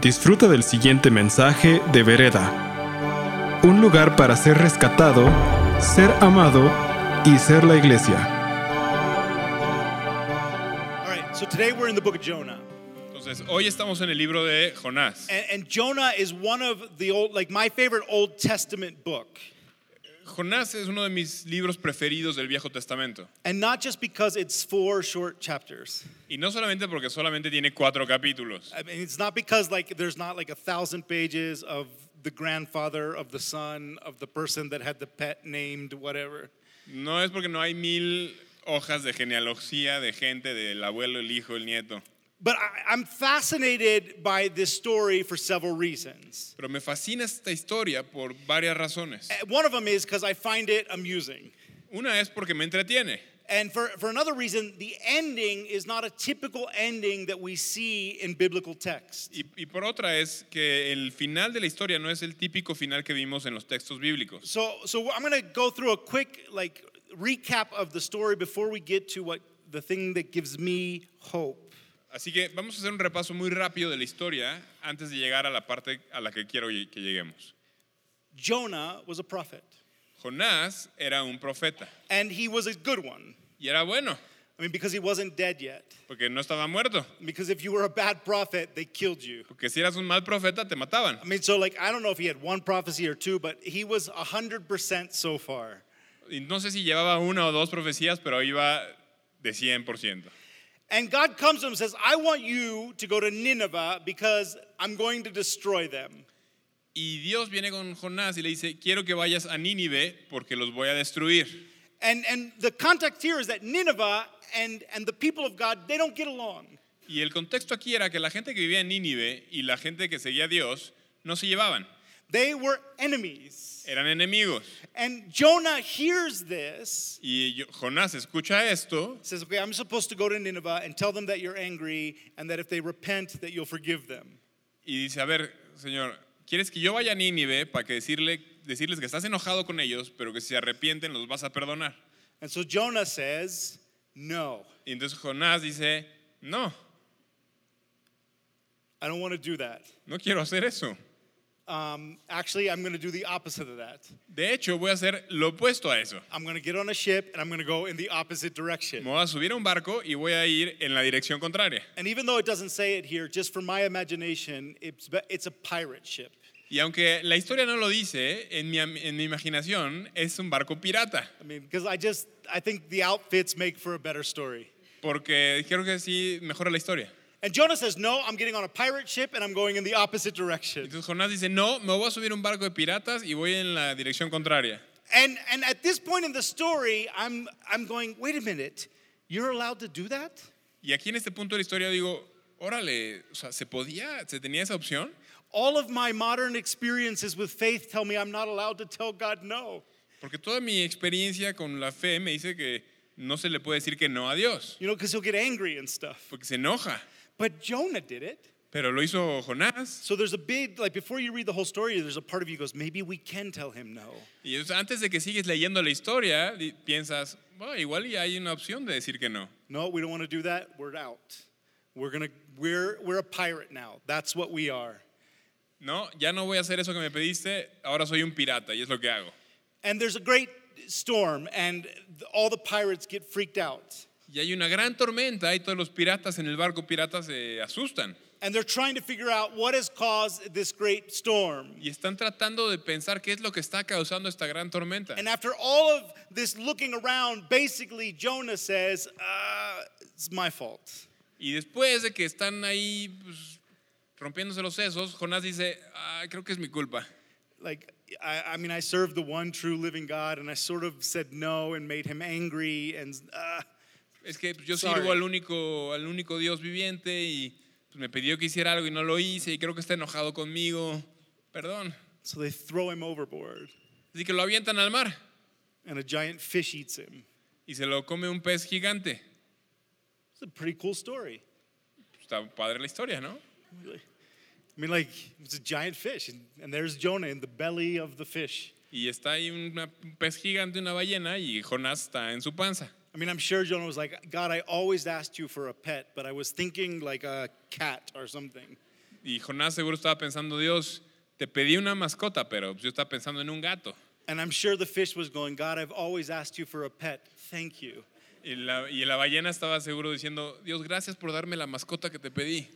Disfruta del siguiente mensaje de Vereda. Un lugar para ser rescatado, ser amado y ser la iglesia. All right, so today we're in the book of Jonah. Entonces, hoy estamos en el libro de Jonás. And, and Jonah is one of the old, like my favorite Old Testament book. Jonás es uno de mis libros preferidos del Viejo Testamento. And not just because it's four short chapters. Y no solamente porque solamente tiene cuatro capítulos. I mean, it's not because like there's not like a thousand pages of the grandfather of the son of the person that had the pet named whatever. No es porque no hay mil hojas de genealogía de gente, del abuelo, el hijo, el nieto. But I, I'm fascinated by this story for several reasons. Pero me fascina esta historia por varias razones. Uh, One of them is because I find it amusing. Una es porque me entretiene. And for, for another reason, the ending is not a typical ending that we see in biblical texts. Y, y por otra es que el final de la historia no es el típico final que vimos en los textos bíblicos. So, so I'm going to go through a quick like recap of the story before we get to what the thing that gives me hope. Así que vamos a hacer un repaso muy rápido de la historia antes de llegar a la parte a la que quiero que lleguemos. Jonah was a prophet, Jonás era un profeta and he was a good one. y era bueno I mean, because he wasn't dead yet. porque no estaba muerto. Because if you were a bad prophet, they killed you. Porque si eras un mal profeta te mataban. I mean, so like, I don't know if he had one prophecy or two, but he was 100% so far. Y no sé si llevaba una o dos profecías, pero iba de 100%. And God comes to him and says, I want you to go to Nineveh because I'm going to destroy them. Y Dios viene con Jonás y le dice, quiero que vayas a Nínive porque los voy a destruir. And, and the context here is that Nineveh and, and the people of God, they don't get along. Y el contexto aquí era que la gente que vivía en Nínive y la gente que seguía a Dios no se llevaban, They were enemies. eran enemigos. And Jonah hears this, Y Jonás escucha esto says, Okay, I'm supposed to go to Nineveh and tell them that you're angry and that if they repent, that you'll forgive them. y dice, a ver, Señor, ¿quieres que yo vaya a Nínive para que decirle, decirles que estás enojado con ellos, pero que si se arrepienten los vas a perdonar? And so Jonah says, No, Y entonces Jonás dice, no, I don't want to do that. no quiero hacer eso. Um, actually, I'm going to do the opposite of that. De hecho, voy a hacer lo opuesto a eso. I'm going to get on a ship and I'm going to go in the opposite direction. Me voy a subir a un barco y voy a ir en la dirección contraria. And even though it doesn't say it here, just for my imagination, it's, it's a pirate ship. Y aunque la historia no lo dice, en mi, en mi imaginación es un barco pirata. I mean, because I just, I think the outfits make for a better story. Porque creo que sí mejora la historia. And Jonah says, No, I'm getting on a pirate ship and I'm going in the opposite direction. Entonces Jonás dice, no, me voy a subir a un barco de piratas y voy en la dirección contraria. And, and at this point in the story, I'm, I'm going, Wait a minute, you're allowed to do that? Y aquí en este punto de la historia digo, órale, o sea, ¿se podía, se tenía esa opción? All of my modern experiences with faith tell me I'm not allowed to tell God no. Porque toda mi experiencia con la fe me dice que no se le puede decir que no a Dios, You know, because he'll get angry and stuff. porque se enoja. But Jonah did it. Pero lo hizo Jonás. So there's a big, like before you read the whole story, there's a part of you goes, maybe we can tell him no. Y antes de que sigues leyendo la historia, piensas, bueno, igual ya hay una opción de decir que no. No, we don't want to do that. We're out. We're gonna, we're, we're a pirate now. That's what we are. No, ya no voy a hacer eso que me pediste, ahora soy un pirata y es lo que hago. And there's a great storm, and all the pirates get freaked out. Y hay una gran tormenta y todos los piratas en el barco pirata se asustan. And they're trying to figure out what has caused this great storm. Y están tratando de pensar qué es lo que está causando esta gran tormenta. And after all of this looking around, basically Jonah says, uh, It's my fault. Y después de que están ahí pues, rompiéndose los sesos, Jonás dice, "Ah, creo que es mi culpa. like I, I mean i served the one true living god and i sort of said no and made him angry and uh, Es que yo Sorry. sirvo al único, al único Dios viviente y pues, me pidió que hiciera algo y no lo hice y creo que está enojado conmigo. Perdón. so they throw him overboard Así que lo avientan al mar and a giant fish eats him y se lo come un pez gigante. it's a pretty cool story Está padre la historia, ¿no? i mean like it's a giant fish and, and there's jonah in the belly of the fish Y está ahí una- un pez gigante, una ballena, y Jonás está en su panza. I mean, I'm sure Jonah was like, God, I always asked you for a pet, but I was thinking like a cat or something. Y Jonás seguro estaba pensando, Dios, te pedí una mascota, pero yo estaba pensando en un gato. And I'm sure the fish was going, God, I've always asked you for a pet. Thank you. Y la, y la ballena estaba seguro diciendo, Dios, gracias por darme la mascota que te pedí.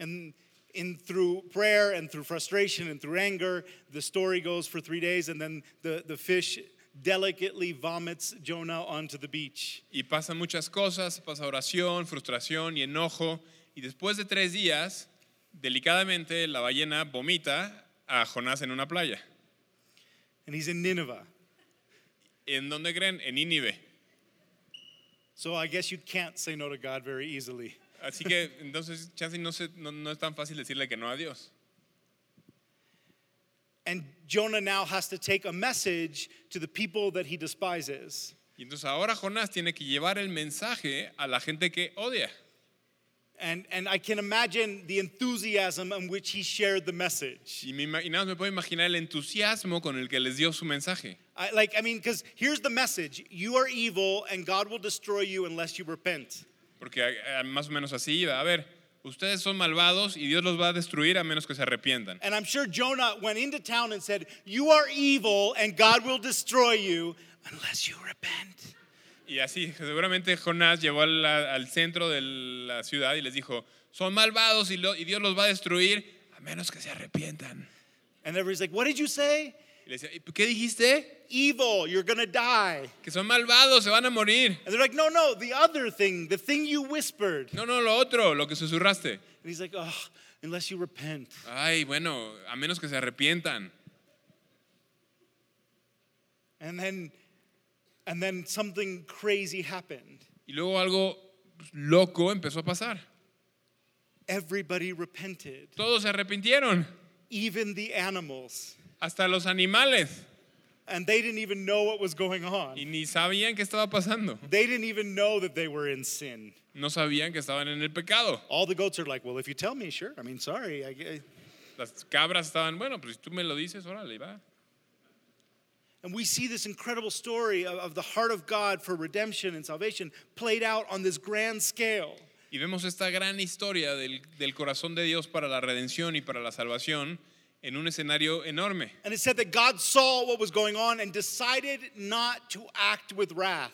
And in through prayer and through frustration and through anger, the story goes for three days, and then the, the fish delicately vomits Jonah onto the beach. Y pasan muchas cosas, pasa oración, frustración y enojo. Y después de tres días, delicadamente la ballena vomita a Jonás en una playa. And he's in Nineveh. ¿En dónde creen? En Nínive. So I guess you can't say no to God very easily. Así que entonces, chance no, se- no, no es tan fácil decirle que no a Dios. And Jonah now has to take a message to the people that he despises. Y entonces ahora Jonás tiene que llevar el mensaje a la gente que odia. And, and I can imagine the enthusiasm in which he shared the message. Y, me, me puedo imaginar el entusiasmo con el que les dio su mensaje. I, like, I mean, because here's the message you are evil, and God will destroy you unless you repent. Porque eh, más o menos así iba. A ver, ustedes son malvados y Dios los va a destruir a menos que se arrepientan. And I'm sure Jonah went into town and said, You are evil, and God will destroy you unless you repent. Y así, seguramente Jonás llegó al, al centro de la ciudad y les dijo, son malvados y, lo- y Dios los va a destruir a menos que se arrepientan. And everybody's like, What did you say? Y le decía, "¿Y ¿qué dijiste? Evil, you're gonna die. Que son malvados, se van a morir. And they're like, No, no, the other thing, the thing you whispered. No, no, lo otro, lo que susurraste. And he's like, Oh, unless you repent. Ay, bueno, a menos que se arrepientan. And then, and then something crazy happened. Y luego algo loco empezó a pasar. Everybody repented, Todos se arrepintieron, even the animals. Hasta los animales. And they didn't even know what was going on. Y ni sabían qué estaba pasando. They didn't even know that they were in sin. No sabían que estaban en el pecado. All the goats are like, well, if you tell me, sure. I mean, sorry. I, Las cabras estaban, bueno, pues si tú me lo dices, órale, va. and we see this incredible story of, of the heart of God for redemption and salvation played out on this grand scale. Y vemos esta gran historia del, del corazón de Dios para la redención y para la salvación en un escenario enorme. And it said that God saw what was going on and decided not to act with wrath.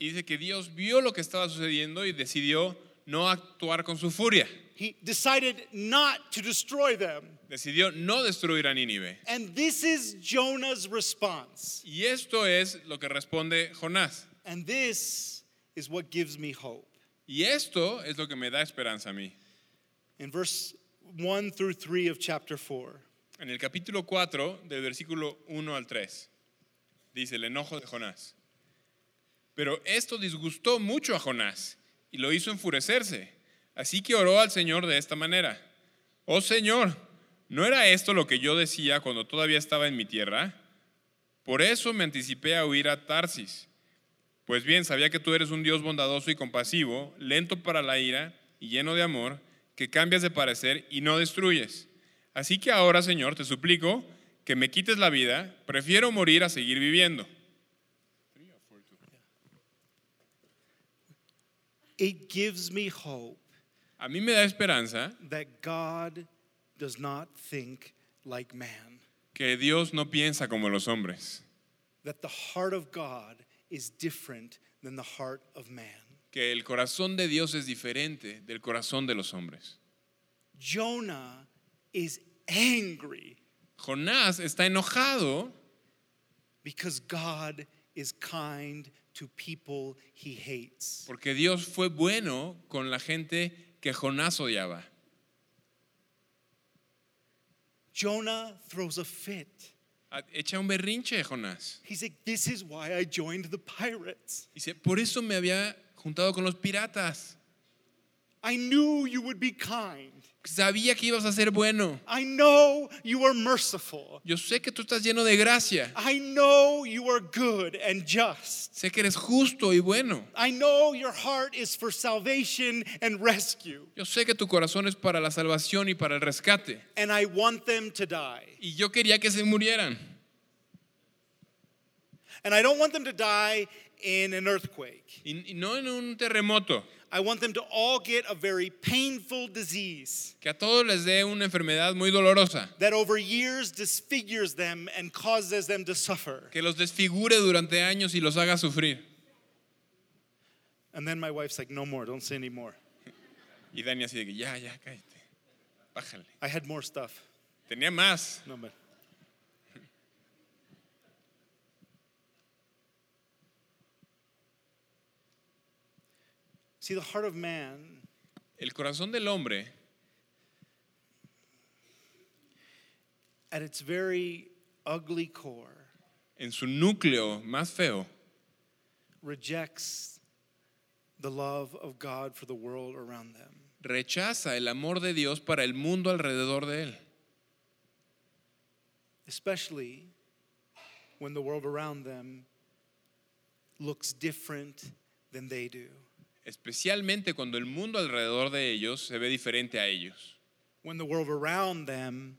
Y dice que Dios vio lo que estaba sucediendo y decidió no actuar con su furia. He decided not to destroy them. Decidió no destruir a Nínive. And this is Jonah's response. Y esto es lo que responde Jonás. And this is what gives me hope. Y esto es lo que me da esperanza a mí. In verse 1 through 3 of chapter 4. En el capítulo 4, del versículo 1 al 3, dice el enojo de Jonás. Pero esto disgustó mucho a Jonás y lo hizo enfurecerse. Así que oró al Señor de esta manera. Oh Señor, ¿no era esto lo que yo decía cuando todavía estaba en mi tierra? Por eso me anticipé a huir a Tarsis. Pues bien, sabía que tú eres un Dios bondadoso y compasivo, lento para la ira y lleno de amor, que cambias de parecer y no destruyes. Así que ahora, Señor, te suplico que me quites la vida, prefiero morir a seguir viviendo. It gives me hope A mí me da esperanza that God does not think like man, que Dios no piensa como los hombres, that the heart of God is different than the heart of man. Que el corazón de Dios es diferente del corazón de los hombres. Jonah is angry Jonás está enojado because God is kind to people he hates. porque Dios fue bueno con la gente que Jonás odiaba. Jonah throws a fit. Ah, Echa un berrinche, Jonás. He's like, This is why I joined the pirates. Dice, por eso me había juntado con los piratas. I knew you would be kind. Sabía que ibas a ser bueno. I know you are merciful. Yo sé que tú estás lleno de gracia. I know you are good and just. Sé que eres justo y bueno. I know your heart is for salvation and rescue. Yo sé que tu corazón es para la salvación y para el rescate. And I want them to die. Y yo quería que se murieran. And I don't want them to die in an earthquake. Y, y no en un terremoto. I want them to all get a very painful disease Que a todos les dé una enfermedad muy dolorosa. that over years disfigures them and causes them to suffer. Que los desfigure durante años y los haga sufrir. And then my wife's like, no more, don't say any more. Y Dani así de que ya, ya, cállate. Bájale. I had more stuff. Tenía más. No, but. See, the heart of man El corazón del hombre, at its very ugly core, en su núcleo más feo, rejects the love of God for the world around them. rechaza el amor de Dios para el mundo alrededor de él. Especially when the world around them looks different than they do. Especialmente cuando el mundo alrededor de ellos se ve diferente a ellos. When the world around them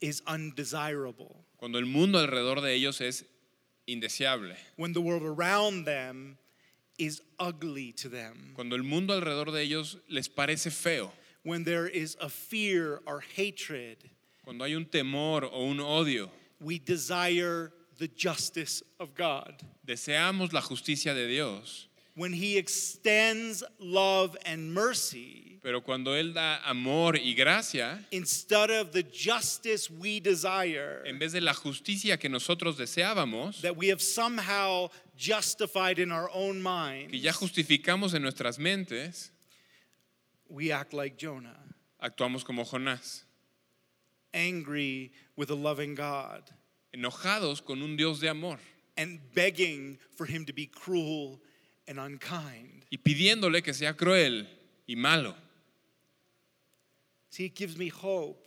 is undesirable. Cuando el mundo alrededor de ellos es indeseable. When the world around them is ugly to them. Cuando el mundo alrededor de ellos les parece feo. When there is a fear or hatred, Cuando hay un temor o un odio. we desire the justice of God. Deseamos la justicia de Dios. When He extends love and mercy, Pero cuando Él da amor y gracia, instead of the justice we desire, en vez de la justicia que nosotros deseábamos, that we have somehow justified in our own minds, que ya justificamos en nuestras mentes, we act like Jonah, actuamos como Jonás, angry with a loving God enojados con un Dios de amor. and begging for Him to be cruel and unkind. y pidiéndole que sea cruel y malo. See, it gives me hope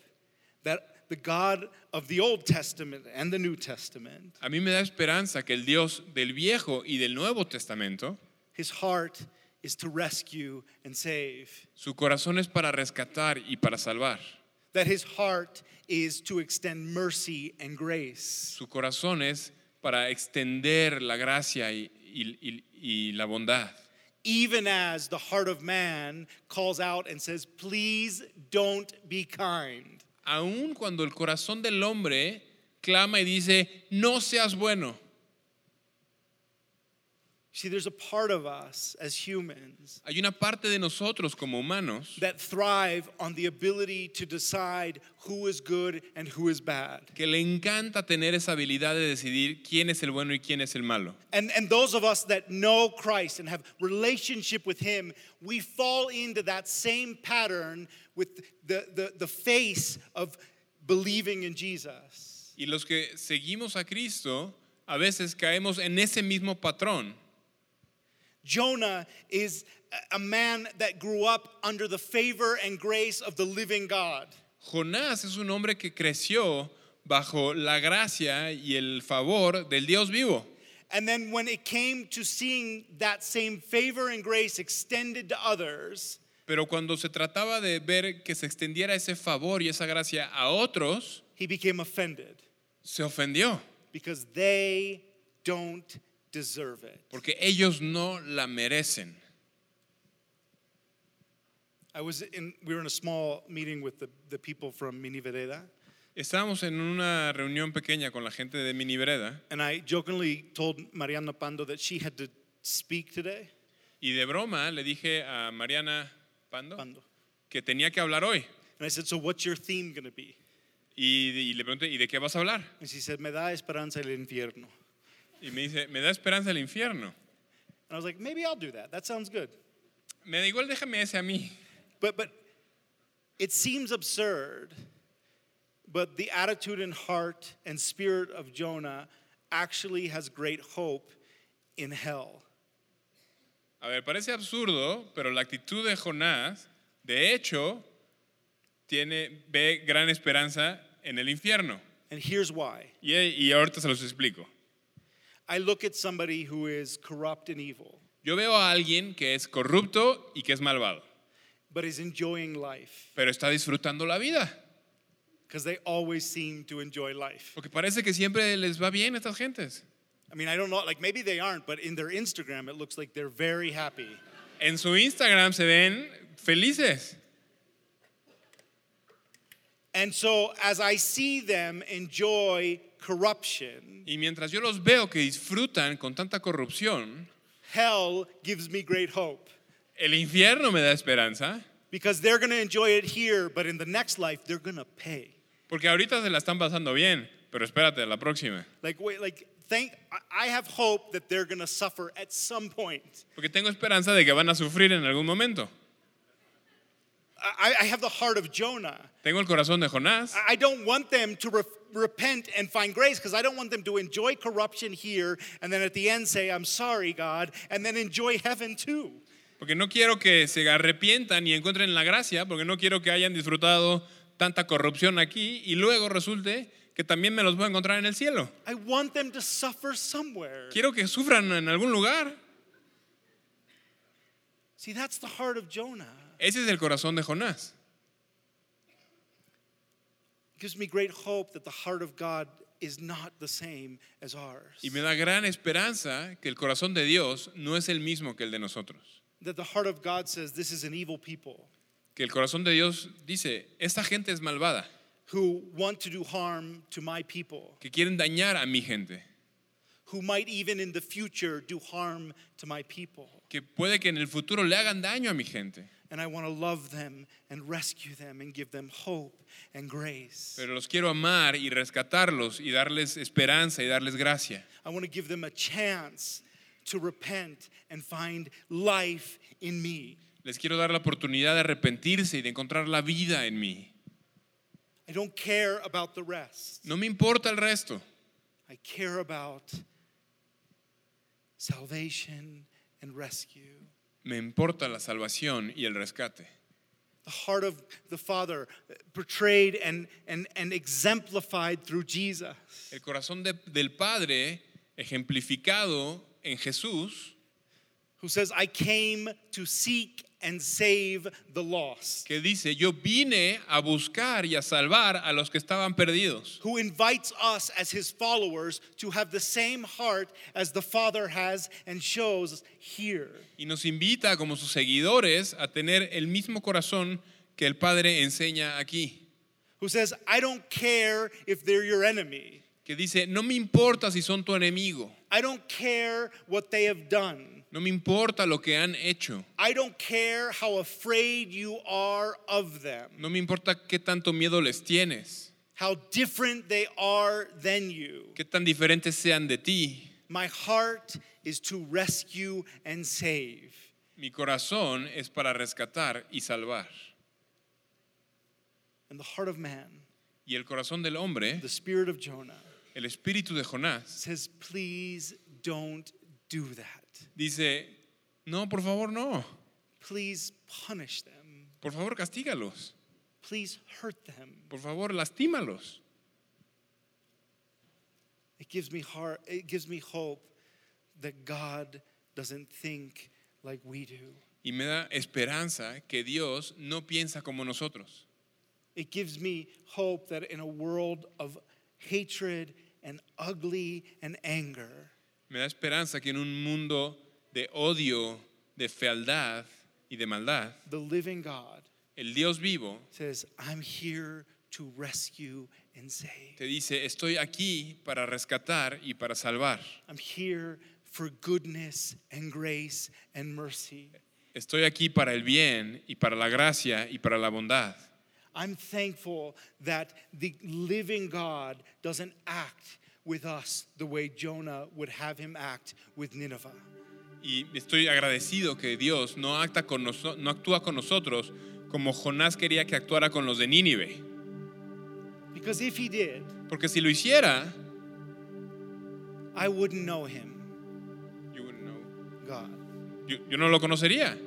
that the God of the Old Testament and the New Testament, A mí me da esperanza que el Dios del Viejo y del Nuevo Testamento, His heart is to rescue and save. su corazón es para rescatar y para salvar. That His heart is to extend mercy and grace. Su corazón es para extender la gracia y, y- y- y la bondad. Even as the heart of man calls out and says, Please don't be kind. Aun cuando el corazón del hombre clama y dice, no seas bueno. See, there's a part of us as humans Hay una parte de nosotros como humanos that thrive on the ability to decide who is good and who is bad. que le encanta tener esa habilidad de decidir quién es el bueno y quién es el malo. And, and those of us that know Christ and have relationship with Him, we fall into that same pattern with the, the, the face of believing in Jesus. Y los que seguimos a Cristo, a veces caemos en ese mismo patrón. Jonah is a- man that grew up under the favor and grace of the living God. Jonás es un hombre que creció bajo la gracia y el favor del Dios vivo. And then when it came to seeing that same favor and grace extended to others, Pero cuando se trataba de ver que se extendiera ese favor y esa gracia a otros, he became offended se ofendió, because they don't deserve it. porque ellos no la merecen. I was in, we were in a small meeting with the, the people from Mini Vereda, Estábamos en una reunión pequeña con la gente de Mini Vereda and I jokingly told Mariana Pando that she had to speak today. y de broma le dije a Mariana Pando Pando. que tenía que hablar hoy. And I said, So what's your theme going to be? Y, y le pregunté, ¿y de qué vas a hablar? And she said, Me da esperanza el infierno. Y me dice, me da esperanza el infierno. And I was like, Maybe I'll do that. That sounds good. Me da igual, déjame ese a mí. But, but it seems absurd, but the attitude and heart and spirit of Jonah actually has great hope in hell. A ver, parece absurdo, pero la actitud de Jonás, de hecho, tiene, ve gran esperanza en el infierno. And here's why Y, y ahorita se los explico. I look at somebody who is corrupt and evil, Yo veo a alguien que es corrupto y que es malvado, but is enjoying life pero está disfrutando la vida. because they always seem to enjoy life. Porque parece que siempre les va bien a estas gentes. I mean, I don't know, like maybe they aren't, but in their Instagram, it looks like they're very happy. En su Instagram se ven felices. And so as I see them enjoy corruption, Y mientras yo los veo que disfrutan con tanta corrupción, hell gives me great hope. el infierno me da esperanza, Because they're going to enjoy it here, but in the next life, they're going to pay. porque ahorita se la están pasando bien, pero espérate la próxima. Like, wait, like, thank, I- have hope that they're going to suffer at some point. Porque tengo esperanza de que van a sufrir en algún momento. I, I have the heart of Jonah. Tengo el corazón de Jonás. I don't want them to re- repent and find grace because I don't want them to enjoy corruption here and then at the end say, I'm sorry, God, and then enjoy heaven too. Porque no quiero que se arrepientan y encuentren la gracia, porque no quiero que hayan disfrutado tanta corrupción aquí y luego resulte que también me los voy a encontrar en el cielo. I want them to suffer somewhere. Quiero que sufran en algún lugar. See, that's the heart of Jonah. Ese es el corazón de Jonás. Gives me great hope that the heart of God is not the same as ours. Y me da gran esperanza que el corazón de Dios no es el mismo que el de nosotros. That the heart of God says, This is an evil people Que el corazón de Dios dice, esta gente es malvada, who want to do harm to my people, que quieren dañar a mi gente, who might even in the future do harm to my people. que puede que en el futuro le hagan daño a mi gente. And I want to love them and rescue them and give them hope and grace. Pero los quiero amar y rescatarlos y darles esperanza y darles gracia. I want to give them a chance to repent and find life in me. Les quiero dar la oportunidad de arrepentirse y de encontrar la vida en mí. I don't care about the rest. No me importa el resto. I care about salvation and rescue. Me importa la salvación y el rescate. The heart of the Father portrayed and, and, and exemplified through Jesus. El corazón de- del Padre ejemplificado en Jesús, who says, I came to seek and save the lost, que dice, yo vine a buscar y a salvar a los que estaban perdidos. who invites us as his followers to have the same heart as the Father has and shows here. Y nos invita como sus seguidores a tener el mismo corazón que el Padre enseña aquí. Who says, I don't care if they're your enemy. Que dice, no me importa si son tu enemigo, I don't care what they have done. no me importa lo que han hecho, I don't care how afraid you are of them, no me importa qué tanto miedo les tienes, how different they are than you. qué tan diferentes sean de ti. My heart is to rescue and save. Mi corazón es para rescatar y salvar. And the heart of man, Y el corazón del hombre, the spirit of Jonah, el espíritu de Jonás, says, Please don't do that. dice, no, por favor, no. Please punish them. Por favor, castígalos. Please hurt them. Por favor, lastímalos. It gives me heart, it gives me hope that God doesn't think like we do. Y me da esperanza que Dios no piensa como nosotros. It gives me hope that in a world of hatred and ugly and anger, Me da esperanza que en un mundo de odio, de fealdad y de maldad, the living God el Dios vivo says, I'm here to rescue and save. te dice, estoy aquí para rescatar y para salvar. I'm here for goodness and grace and mercy. Estoy aquí para el bien y para la gracia y para la bondad. I'm thankful that the living God doesn't act with us the way Jonah would have him act with Nineveh. Y estoy agradecido que Dios no, acta con noso- no actúa con nosotros como Jonás quería que actuara con los de Nínive. Because if he did, Porque si lo hiciera, I wouldn't know him, you wouldn't know. God. yo- yo no lo conocería.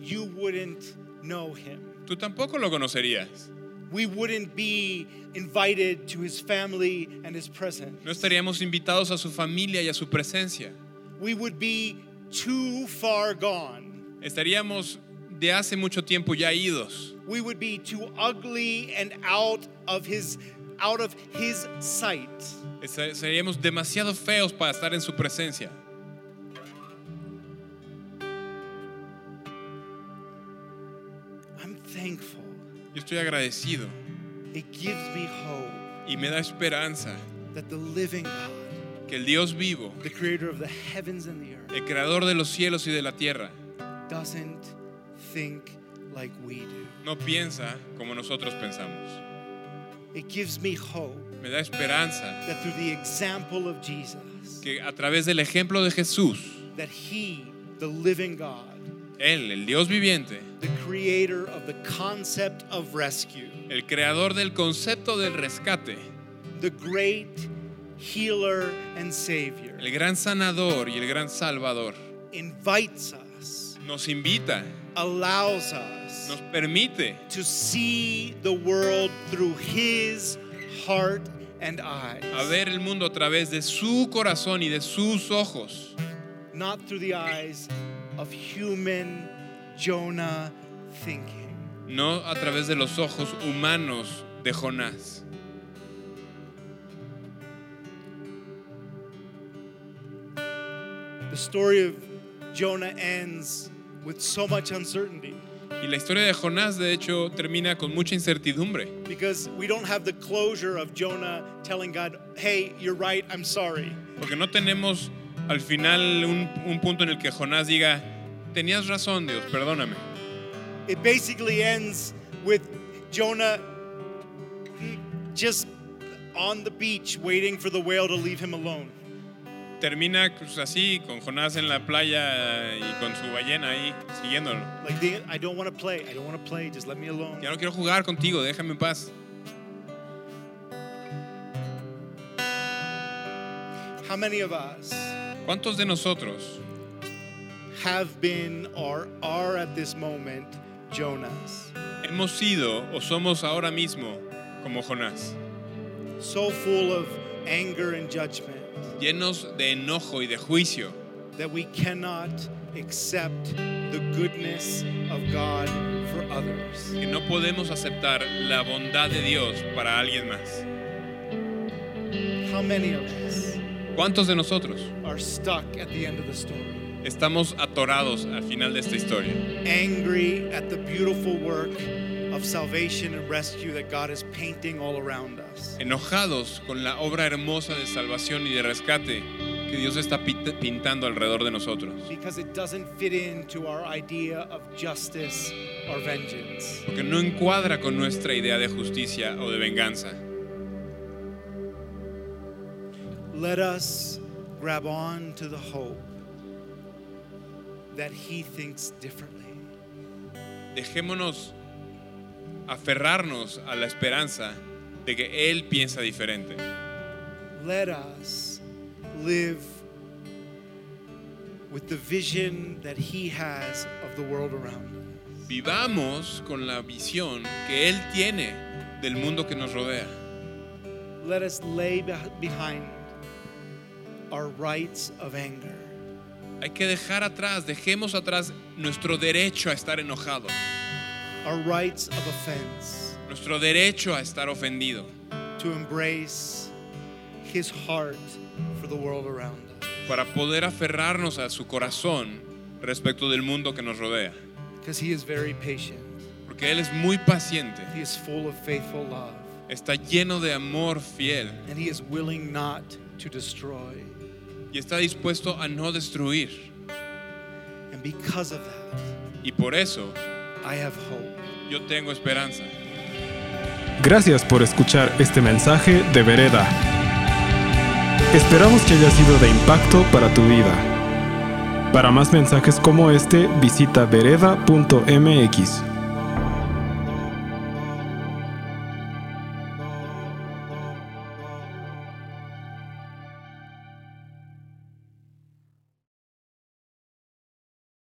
You wouldn't know him. Tú tampoco lo conocerías. We wouldn't be invited to his family and his presence. No estaríamos invitados a su familia y a su presencia. We would be too far gone. Estaríamos de hace mucho tiempo ya idos. We would be too ugly and out of his out of his sight. Seríamos demasiado feos para estar en su presencia. Estoy agradecido It gives me hope y me da esperanza that the living God, que el Dios vivo, the creator of the heavens and the earth, el creador de los cielos y de la tierra, doesn't think like we do. no piensa como nosotros pensamos. It gives me hope Me da esperanza that through the example of Jesus, que a través del ejemplo de Jesús, that he, the living God, Él, el Dios viviente, the creator of the concept of rescue, el creador del concepto del rescate, the great healer and savior, el gran sanador y el gran salvador, invites us, nos invita, allows us. Nos permite. To see the world through his heart and eyes, a ver el mundo a través de su corazón y de sus ojos, not through the eyes of human Jonah thinking. no a través de los ojos humanos de Jonás. The story of Jonah ends with so much uncertainty Y la historia de Jonás, de hecho, termina con mucha incertidumbre, because we don't have the closure of Jonah telling God, hey, you're right, I'm sorry. porque no tenemos al final un, un punto en el que Jonás diga, tenías razón, Dios, perdóname. It basically ends with Jonah just on the beach waiting for the whale to leave him alone. Termina pues, así, con Jonás en la playa y con su ballena ahí, siguiéndolo. Like, the, I don't want to play, I don't want to play, just let me alone. Ya no quiero jugar contigo, déjame en paz. How many of us ¿Cuántos de nosotros have been or are at this moment Jonahs? hemos sido o somos ahora mismo como Jonás? So full of anger and judgment Llenos de enojo y de juicio, that we cannot accept the goodness of God for others. que no podemos aceptar la bondad de Dios para alguien más. How many of us ¿Cuántos de nosotros are stuck at the end of the story? estamos atorados al final de esta historia? Angry at the beautiful work of salvation and rescue that God is painting all around us. Enojados con la obra hermosa de salvación y de rescate que Dios está pintando alrededor de nosotros. Because it doesn't fit into our idea of justice or vengeance. Porque no encuadra con nuestra idea de justicia o de venganza. Let us grab on to the hope that He thinks differently. Dejémonos aferrarnos a la esperanza de que Él piensa diferente. Let us live with the vision that He has of the world around us. Vivamos con la visión que Él tiene del mundo que nos rodea. Let us lay beh- behind our rights of anger. Hay que dejar atrás, dejemos atrás nuestro derecho a estar enojado, our rights of offense, nuestro derecho a estar ofendido, to embrace his heart for the world around us. para poder aferrarnos a su corazón respecto del mundo que nos rodea. Because he is very patient, Porque Él es muy paciente, he is full of faithful love, está lleno de amor fiel and he is willing not to destroy. Y está dispuesto a no destruir. And because of that, Y por eso I have hope. yo tengo esperanza. Gracias por escuchar este mensaje de Vereda. Esperamos que haya sido de impacto para tu vida. Para más mensajes como este, visita vereda.mx.